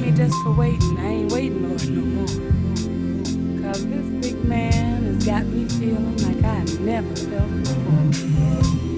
me just for waiting, I ain't waiting, Lord, no more. Cause this big man has got me feeling like I never felt before.